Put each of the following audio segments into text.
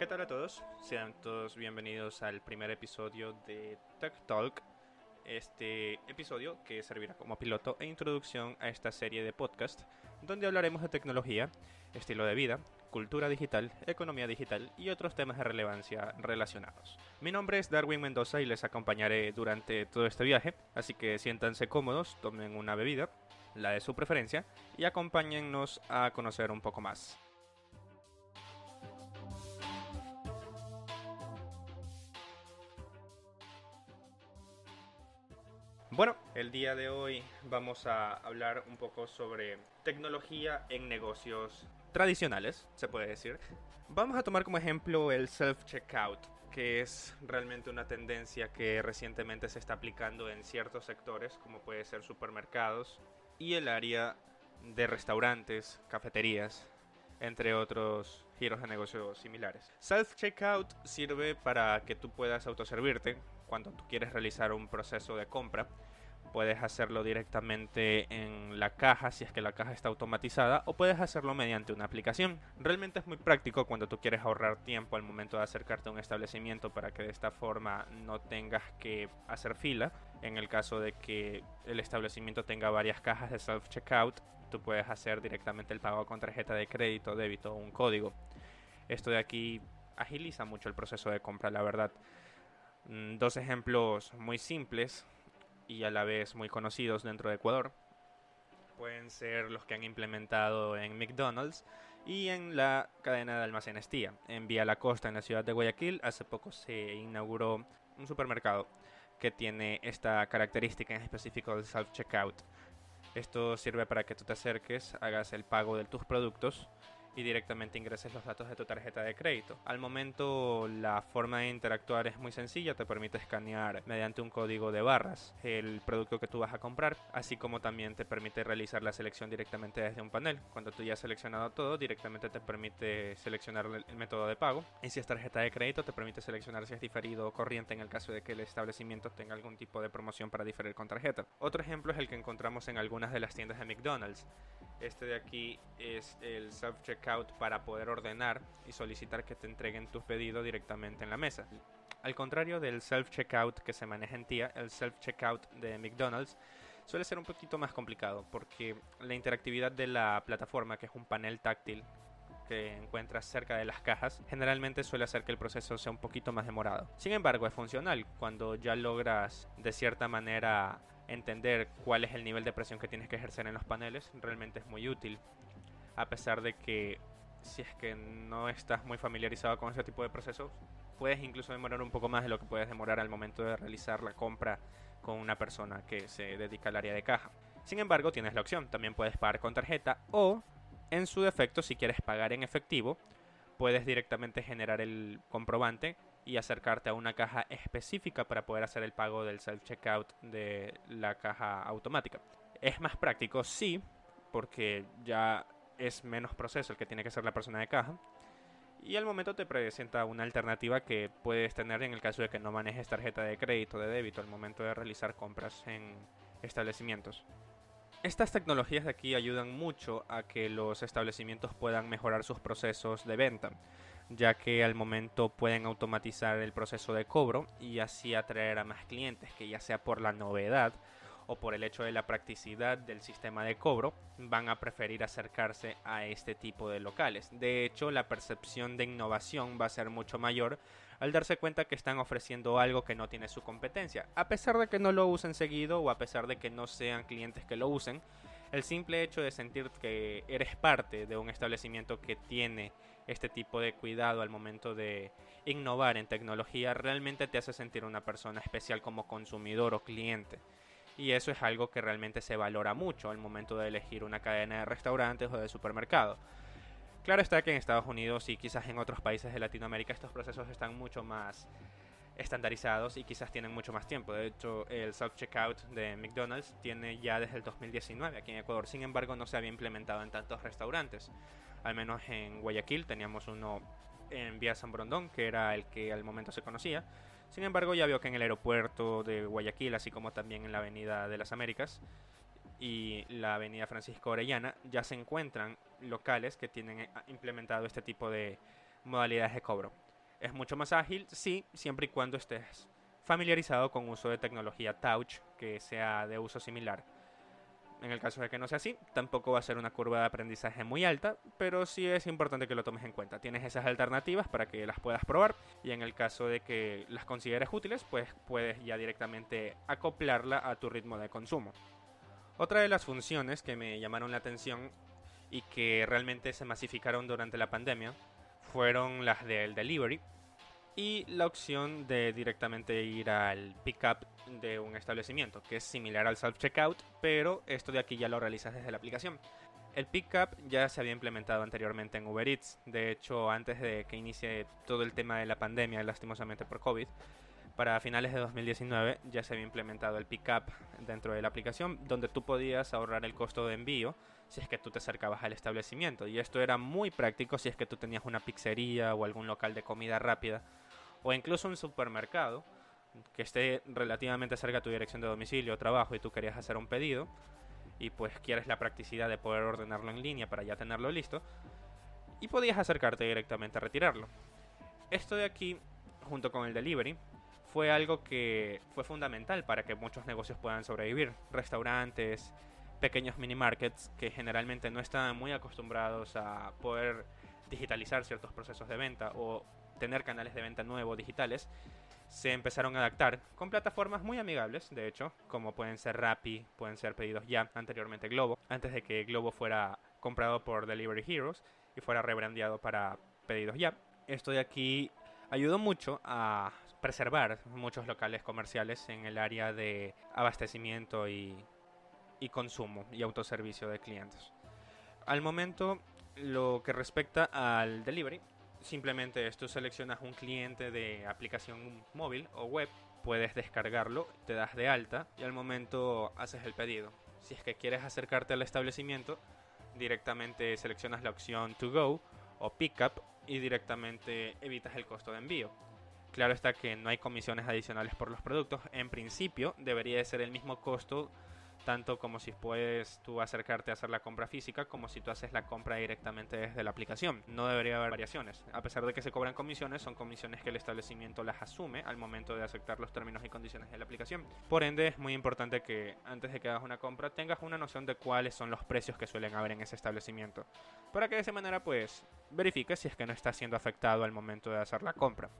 ¿Qué tal a todos? Sean todos bienvenidos al primer episodio de Tech Talk. Este episodio que servirá como piloto e introducción a esta serie de podcast donde hablaremos de tecnología, estilo de vida, cultura digital, economía digital y otros temas de relevancia relacionados. Mi nombre es Darwin Mendoza y les acompañaré durante todo este viaje, así que siéntanse cómodos, tomen una bebida, la de su preferencia, y acompáñennos a conocer un poco más. Bueno, el día de hoy vamos a hablar un poco sobre tecnología en negocios tradicionales, se puede decir. Vamos a tomar como ejemplo el self-checkout, que es realmente una tendencia que recientemente se está aplicando en ciertos sectores, como puede ser supermercados y el área de restaurantes, cafeterías, entre otros giros de negocios similares. Self-checkout sirve para que tú puedas autoservirte cuando tú quieres realizar un proceso de compra Puedes hacerlo directamente en la caja si es que la caja está automatizada o puedes hacerlo mediante una aplicación. Realmente es muy práctico cuando tú quieres ahorrar tiempo al momento de acercarte a un establecimiento para que de esta forma no tengas que hacer fila. En el caso de que el establecimiento tenga varias cajas de self-checkout, tú puedes hacer directamente el pago con tarjeta de crédito, débito o un código. Esto de aquí agiliza mucho el proceso de compra, la verdad. Mm, dos ejemplos muy simples y a la vez muy conocidos dentro de Ecuador. Pueden ser los que han implementado en McDonald's y en la cadena de almacenes Tía. En Vía La Costa, en la ciudad de Guayaquil, hace poco se inauguró un supermercado que tiene esta característica en específico del self-checkout. Esto sirve para que tú te acerques, hagas el pago de tus productos y directamente ingreses los datos de tu tarjeta de crédito. Al momento la forma de interactuar es muy sencilla, te permite escanear mediante un código de barras el producto que tú vas a comprar, así como también te permite realizar la selección directamente desde un panel. Cuando tú ya has seleccionado todo, directamente te permite seleccionar el método de pago y si es tarjeta de crédito te permite seleccionar si es diferido o corriente en el caso de que el establecimiento tenga algún tipo de promoción para diferir con tarjeta. Otro ejemplo es el que encontramos en algunas de las tiendas de McDonald's. Este de aquí es el self-checkout para poder ordenar y solicitar que te entreguen tus pedidos directamente en la mesa. Al contrario del self-checkout que se maneja en TIA, el self-checkout de McDonald's suele ser un poquito más complicado porque la interactividad de la plataforma, que es un panel táctil que encuentras cerca de las cajas, generalmente suele hacer que el proceso sea un poquito más demorado. Sin embargo, es funcional cuando ya logras de cierta manera entender cuál es el nivel de presión que tienes que ejercer en los paneles realmente es muy útil. A pesar de que si es que no estás muy familiarizado con ese tipo de procesos, puedes incluso demorar un poco más de lo que puedes demorar al momento de realizar la compra con una persona que se dedica al área de caja. Sin embargo, tienes la opción, también puedes pagar con tarjeta o, en su defecto, si quieres pagar en efectivo, puedes directamente generar el comprobante y acercarte a una caja específica para poder hacer el pago del self-checkout de la caja automática. Es más práctico, sí, porque ya es menos proceso el que tiene que ser la persona de caja. Y al momento te presenta una alternativa que puedes tener en el caso de que no manejes tarjeta de crédito o de débito al momento de realizar compras en establecimientos. Estas tecnologías de aquí ayudan mucho a que los establecimientos puedan mejorar sus procesos de venta ya que al momento pueden automatizar el proceso de cobro y así atraer a más clientes, que ya sea por la novedad o por el hecho de la practicidad del sistema de cobro, van a preferir acercarse a este tipo de locales. De hecho, la percepción de innovación va a ser mucho mayor al darse cuenta que están ofreciendo algo que no tiene su competencia. A pesar de que no lo usen seguido o a pesar de que no sean clientes que lo usen, el simple hecho de sentir que eres parte de un establecimiento que tiene este tipo de cuidado al momento de innovar en tecnología realmente te hace sentir una persona especial como consumidor o cliente. Y eso es algo que realmente se valora mucho al momento de elegir una cadena de restaurantes o de supermercado. Claro está que en Estados Unidos y quizás en otros países de Latinoamérica estos procesos están mucho más estandarizados y quizás tienen mucho más tiempo. De hecho, el self-checkout de McDonald's tiene ya desde el 2019 aquí en Ecuador. Sin embargo, no se había implementado en tantos restaurantes. Al menos en Guayaquil teníamos uno en Vía San Brondón, que era el que al momento se conocía. Sin embargo, ya veo que en el aeropuerto de Guayaquil, así como también en la Avenida de las Américas y la Avenida Francisco Orellana, ya se encuentran locales que tienen eh, implementado este tipo de modalidades de cobro. Es mucho más ágil, sí, siempre y cuando estés familiarizado con uso de tecnología touch que sea de uso similar. En el caso de que no sea así, tampoco va a ser una curva de aprendizaje muy alta, pero sí es importante que lo tomes en cuenta. Tienes esas alternativas para que las puedas probar y en el caso de que las consideres útiles, pues puedes ya directamente acoplarla a tu ritmo de consumo. Otra de las funciones que me llamaron la atención y que realmente se masificaron durante la pandemia fueron las del delivery y la opción de directamente ir al pickup de un establecimiento, que es similar al self-checkout, pero esto de aquí ya lo realizas desde la aplicación. El pickup ya se había implementado anteriormente en Uber Eats, de hecho antes de que inicie todo el tema de la pandemia, lastimosamente por COVID, para finales de 2019 ya se había implementado el pickup dentro de la aplicación, donde tú podías ahorrar el costo de envío si es que tú te acercabas al establecimiento. Y esto era muy práctico si es que tú tenías una pizzería o algún local de comida rápida o incluso un supermercado que esté relativamente cerca de tu dirección de domicilio o trabajo y tú querías hacer un pedido y pues quieres la practicidad de poder ordenarlo en línea para ya tenerlo listo y podías acercarte directamente a retirarlo. Esto de aquí, junto con el delivery, fue algo que fue fundamental para que muchos negocios puedan sobrevivir. Restaurantes, pequeños mini markets que generalmente no están muy acostumbrados a poder digitalizar ciertos procesos de venta o tener canales de venta nuevos digitales, se empezaron a adaptar con plataformas muy amigables, de hecho, como pueden ser Rappi, pueden ser pedidos ya, anteriormente Globo, antes de que Globo fuera comprado por Delivery Heroes y fuera rebrandeado para pedidos ya. Esto de aquí ayudó mucho a preservar muchos locales comerciales en el área de abastecimiento y, y consumo y autoservicio de clientes. Al momento, lo que respecta al delivery, simplemente tú seleccionas un cliente de aplicación móvil o web, puedes descargarlo, te das de alta y al momento haces el pedido. Si es que quieres acercarte al establecimiento, directamente seleccionas la opción to go o pickup y directamente evitas el costo de envío. Claro está que no hay comisiones adicionales por los productos. En principio debería de ser el mismo costo tanto como si puedes tú acercarte a hacer la compra física como si tú haces la compra directamente desde la aplicación. No debería haber variaciones. A pesar de que se cobran comisiones, son comisiones que el establecimiento las asume al momento de aceptar los términos y condiciones de la aplicación. Por ende, es muy importante que antes de que hagas una compra tengas una noción de cuáles son los precios que suelen haber en ese establecimiento. Para que de esa manera pues verifiques si es que no está siendo afectado al momento de hacer la compra.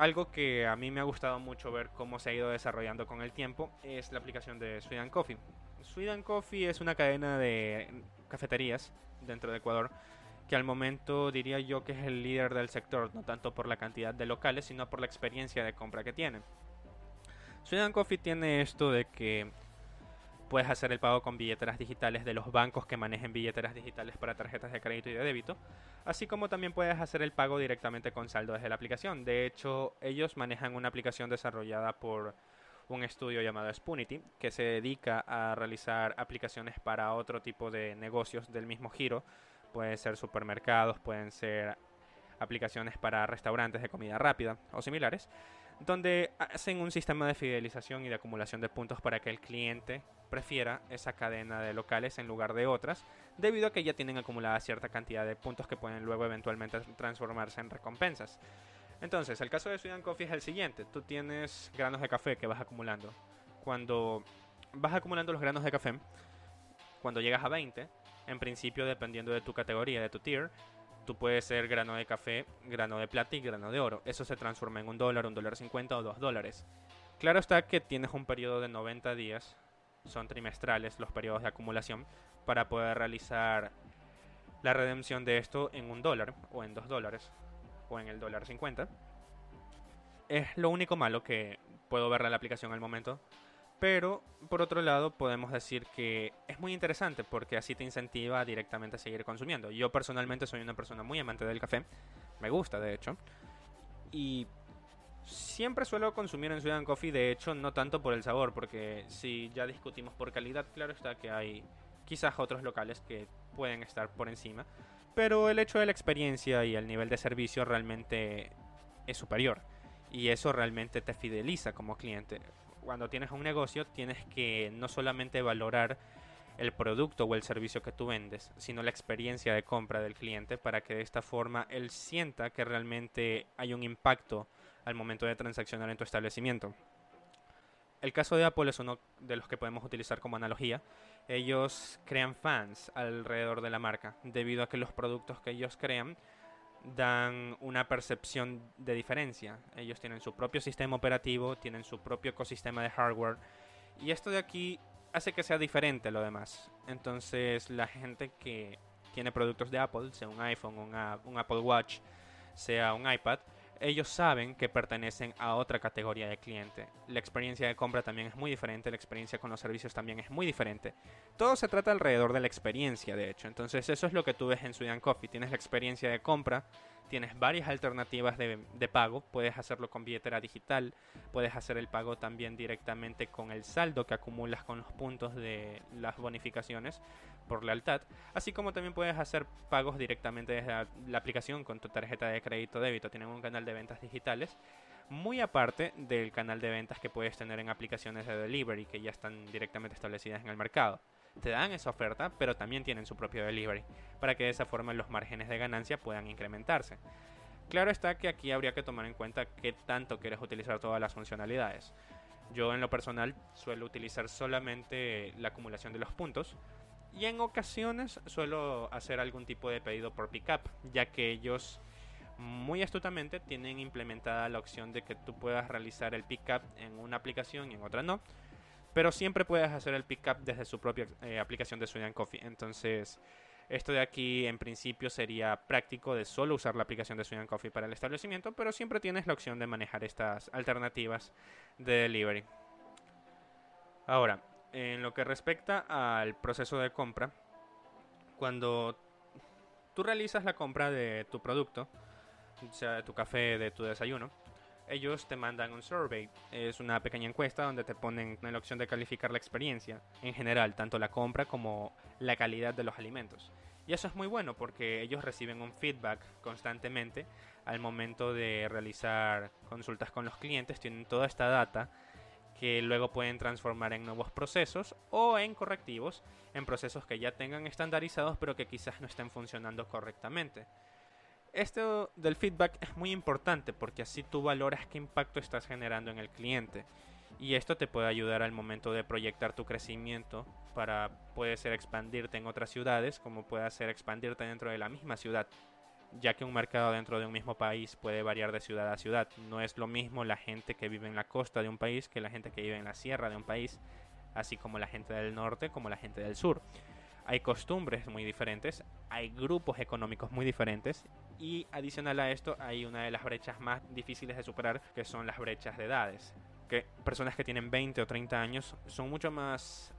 Algo que a mí me ha gustado mucho ver cómo se ha ido desarrollando con el tiempo es la aplicación de Sweden Coffee. Sweden Coffee es una cadena de cafeterías dentro de Ecuador que al momento diría yo que es el líder del sector, no tanto por la cantidad de locales, sino por la experiencia de compra que tiene. Sweden Coffee tiene esto de que puedes hacer el pago con billeteras digitales de los bancos que manejen billeteras digitales para tarjetas de crédito y de débito, así como también puedes hacer el pago directamente con saldo desde la aplicación. De hecho, ellos manejan una aplicación desarrollada por un estudio llamado Spunity, que se dedica a realizar aplicaciones para otro tipo de negocios del mismo giro. Pueden ser supermercados, pueden ser aplicaciones para restaurantes de comida rápida o similares, donde hacen un sistema de fidelización y de acumulación de puntos para que el cliente prefiera esa cadena de locales en lugar de otras, debido a que ya tienen acumulada cierta cantidad de puntos que pueden luego eventualmente transformarse en recompensas. Entonces, el caso de Sweden Coffee es el siguiente. Tú tienes granos de café que vas acumulando. Cuando vas acumulando los granos de café, cuando llegas a 20, en principio dependiendo de tu categoría, de tu tier, tú puedes ser grano de café, grano de plata y grano de oro. Eso se transforma en un dólar, un dólar cincuenta o dos dólares. Claro está que tienes un periodo de 90 días, son trimestrales los periodos de acumulación, para poder realizar la redención de esto en un dólar o en dos dólares o en el dólar 50. Es lo único malo que puedo ver la aplicación al momento. Pero por otro lado podemos decir que es muy interesante porque así te incentiva directamente a seguir consumiendo. Yo personalmente soy una persona muy amante del café. Me gusta de hecho. Y siempre suelo consumir en Sweden Coffee, de hecho no tanto por el sabor, porque si ya discutimos por calidad, claro está que hay quizás otros locales que pueden estar por encima pero el hecho de la experiencia y el nivel de servicio realmente es superior. Y eso realmente te fideliza como cliente. Cuando tienes un negocio tienes que no solamente valorar el producto o el servicio que tú vendes, sino la experiencia de compra del cliente para que de esta forma él sienta que realmente hay un impacto al momento de transaccionar en tu establecimiento. El caso de Apple es uno de los que podemos utilizar como analogía. Ellos crean fans alrededor de la marca debido a que los productos que ellos crean dan una percepción de diferencia. Ellos tienen su propio sistema operativo, tienen su propio ecosistema de hardware y esto de aquí hace que sea diferente lo demás. Entonces la gente que tiene productos de Apple, sea un iPhone, un Apple Watch, sea un iPad, ellos saben que pertenecen a otra categoría de cliente. La experiencia de compra también es muy diferente, la experiencia con los servicios también es muy diferente. Todo se trata alrededor de la experiencia, de hecho. Entonces eso es lo que tú ves en Sudan Coffee. Tienes la experiencia de compra, tienes varias alternativas de, pago. Puedes hacerlo con billetera digital, puedes hacer el pago también directamente con el saldo que acumulas con los puntos de las bonificaciones por lealtad, así como también puedes hacer pagos directamente desde la, la aplicación con tu tarjeta de crédito débito. Tienen un canal de ventas digitales muy aparte del canal de ventas que puedes tener en aplicaciones de delivery que ya están directamente establecidas en el mercado te dan esa oferta, pero también tienen su propio delivery, para que de esa forma los márgenes de ganancia puedan incrementarse. Claro está que aquí habría que tomar en cuenta qué tanto quieres utilizar todas las funcionalidades. Yo en lo personal suelo utilizar solamente la acumulación de los puntos y en ocasiones suelo hacer algún tipo de pedido por pickup, ya que ellos muy astutamente tienen implementada la opción de que tú puedas realizar el pickup en una aplicación y en otra no pero siempre puedes hacer el pickup desde su propia eh, aplicación de Sweden Coffee. Entonces, esto de aquí en principio sería práctico de solo usar la aplicación de Sweden Coffee para el establecimiento, pero siempre tienes la opción de manejar estas alternativas de delivery. Ahora, en lo que respecta al proceso de compra, cuando tú realizas la compra de tu producto, sea de tu café, de tu desayuno, ellos te mandan un survey. Es una pequeña encuesta donde te ponen la opción de calificar la experiencia en general, tanto la compra como la calidad de los alimentos. Y eso es muy bueno porque ellos reciben un feedback constantemente al momento de realizar consultas con los clientes, tienen toda esta data que luego pueden transformar en nuevos procesos o en correctivos en procesos que ya tengan estandarizados pero que quizás no estén funcionando correctamente. Esto del feedback es muy importante porque así tú valoras qué impacto estás generando en el cliente. Y esto te puede ayudar al momento de proyectar tu crecimiento para puede ser expandirte en otras ciudades como puede ser expandirte dentro de la misma ciudad. Ya que un mercado dentro de un mismo país puede variar de ciudad a ciudad. No es lo mismo la gente que vive en la costa de un país que la gente que vive en la sierra de un país, así como la gente del norte como la gente del sur hay costumbres muy diferentes, hay grupos económicos muy diferentes y adicional a esto hay una de las brechas más difíciles de superar que son las brechas de edades. Que personas que tienen 20 o 30 años son mucho más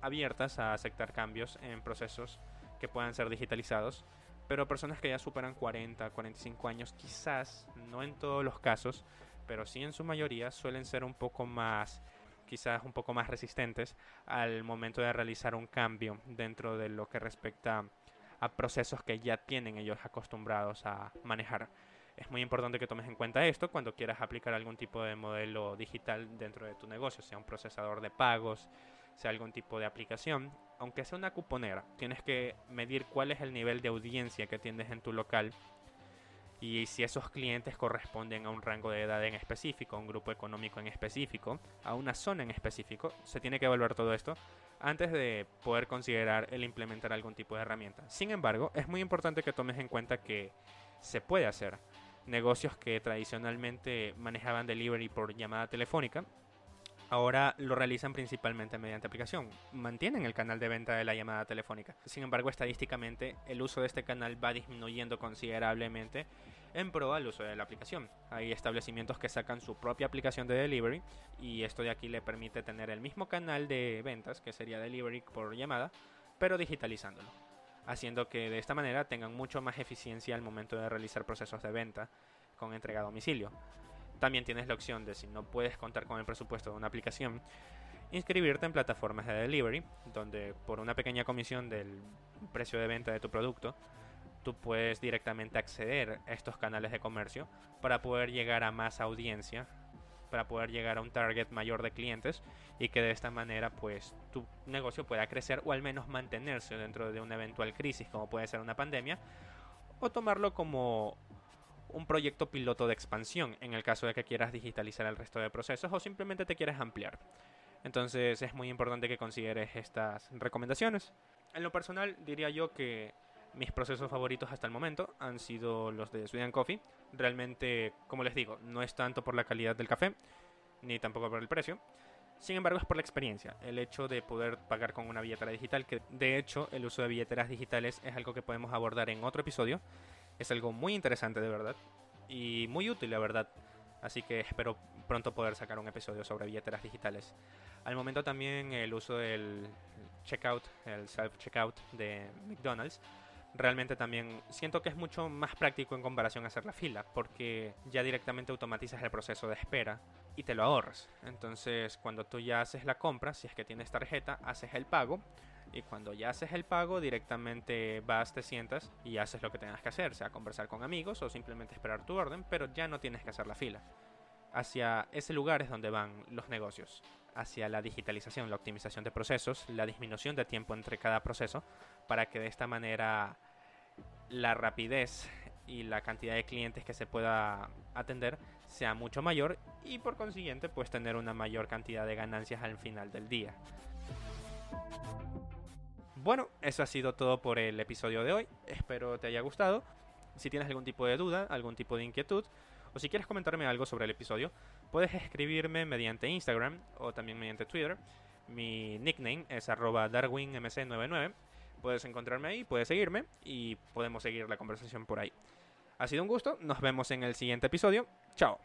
abiertas a aceptar cambios en procesos que puedan ser digitalizados, pero personas que ya superan 40, 45 años, quizás, no en todos los casos, pero sí en su mayoría suelen ser un poco más quizás un poco más resistentes al momento de realizar un cambio dentro de lo que respecta a procesos que ya tienen ellos acostumbrados a manejar. Es muy importante que tomes en cuenta esto cuando quieras aplicar algún tipo de modelo digital dentro de tu negocio, sea un procesador de pagos, sea algún tipo de aplicación, aunque sea una cuponera, tienes que medir cuál es el nivel de audiencia que tienes en tu local y si esos clientes corresponden a un rango de edad en específico, a un grupo económico en específico, a una zona en específico, se tiene que evaluar todo esto antes de poder considerar el implementar algún tipo de herramienta. Sin embargo, es muy importante que tomes en cuenta que se puede hacer. Negocios que tradicionalmente manejaban delivery por llamada telefónica, ahora lo realizan principalmente mediante aplicación. Mantienen el canal de venta de la llamada telefónica. Sin embargo, estadísticamente el uso de este canal va disminuyendo considerablemente en pro al uso de la aplicación. Hay establecimientos que sacan su propia aplicación de delivery y esto de aquí le permite tener el mismo canal de ventas que sería delivery por llamada, pero digitalizándolo, haciendo que de esta manera tengan mucho más eficiencia al momento de realizar procesos de venta con entrega a domicilio. También tienes la opción de si no puedes contar con el presupuesto de una aplicación, inscribirte en plataformas de delivery, donde por una pequeña comisión del precio de venta de tu producto, tú puedes directamente acceder a estos canales de comercio para poder llegar a más audiencia para poder llegar a un target mayor de clientes y que de esta manera pues tu negocio pueda crecer o al menos mantenerse dentro de una eventual crisis como puede ser una pandemia o tomarlo como un proyecto piloto de expansión en el caso de que quieras digitalizar el resto de procesos o simplemente te quieres ampliar. Entonces es muy importante que consideres estas recomendaciones. En lo personal diría yo que mis procesos favoritos hasta el momento han sido los de Sweden Coffee. Realmente, como les digo, no es tanto por la calidad del café, ni tampoco por el precio. Sin embargo, es por la experiencia, el hecho de poder pagar con una billetera digital, que de hecho el uso de billeteras digitales es algo que podemos abordar en otro episodio. Es algo muy interesante de verdad y muy útil, la verdad. Así que espero pronto poder sacar un episodio sobre billeteras digitales. Al momento también el uso del checkout, el self-checkout de McDonald's, realmente también siento que es mucho más práctico en comparación a hacer la fila, porque ya directamente automatizas el proceso de espera y te lo ahorras. Entonces, cuando tú ya haces la compra, si es que tienes tarjeta, haces el pago. Y cuando ya haces el pago, directamente vas, te sientas y haces lo que tengas que hacer, sea conversar con amigos o simplemente esperar tu orden, pero ya no tienes que hacer la fila. Hacia ese lugar es donde van los negocios hacia la digitalización, la optimización de procesos, la disminución de tiempo entre cada proceso, para que de esta manera la rapidez y la cantidad de clientes que se pueda atender sea mucho mayor y por consiguiente pues tener una mayor cantidad de ganancias al final del día. Bueno, eso ha sido todo por el episodio de hoy. Espero te haya gustado. Si tienes algún tipo de duda, algún tipo de inquietud, o si quieres comentarme algo sobre el episodio, puedes escribirme mediante Instagram o también mediante Twitter. Mi nickname es arroba darwinmc99. Puedes encontrarme ahí, puedes seguirme y podemos seguir la conversación por ahí. Ha sido un gusto, nos vemos en el siguiente episodio. Chao.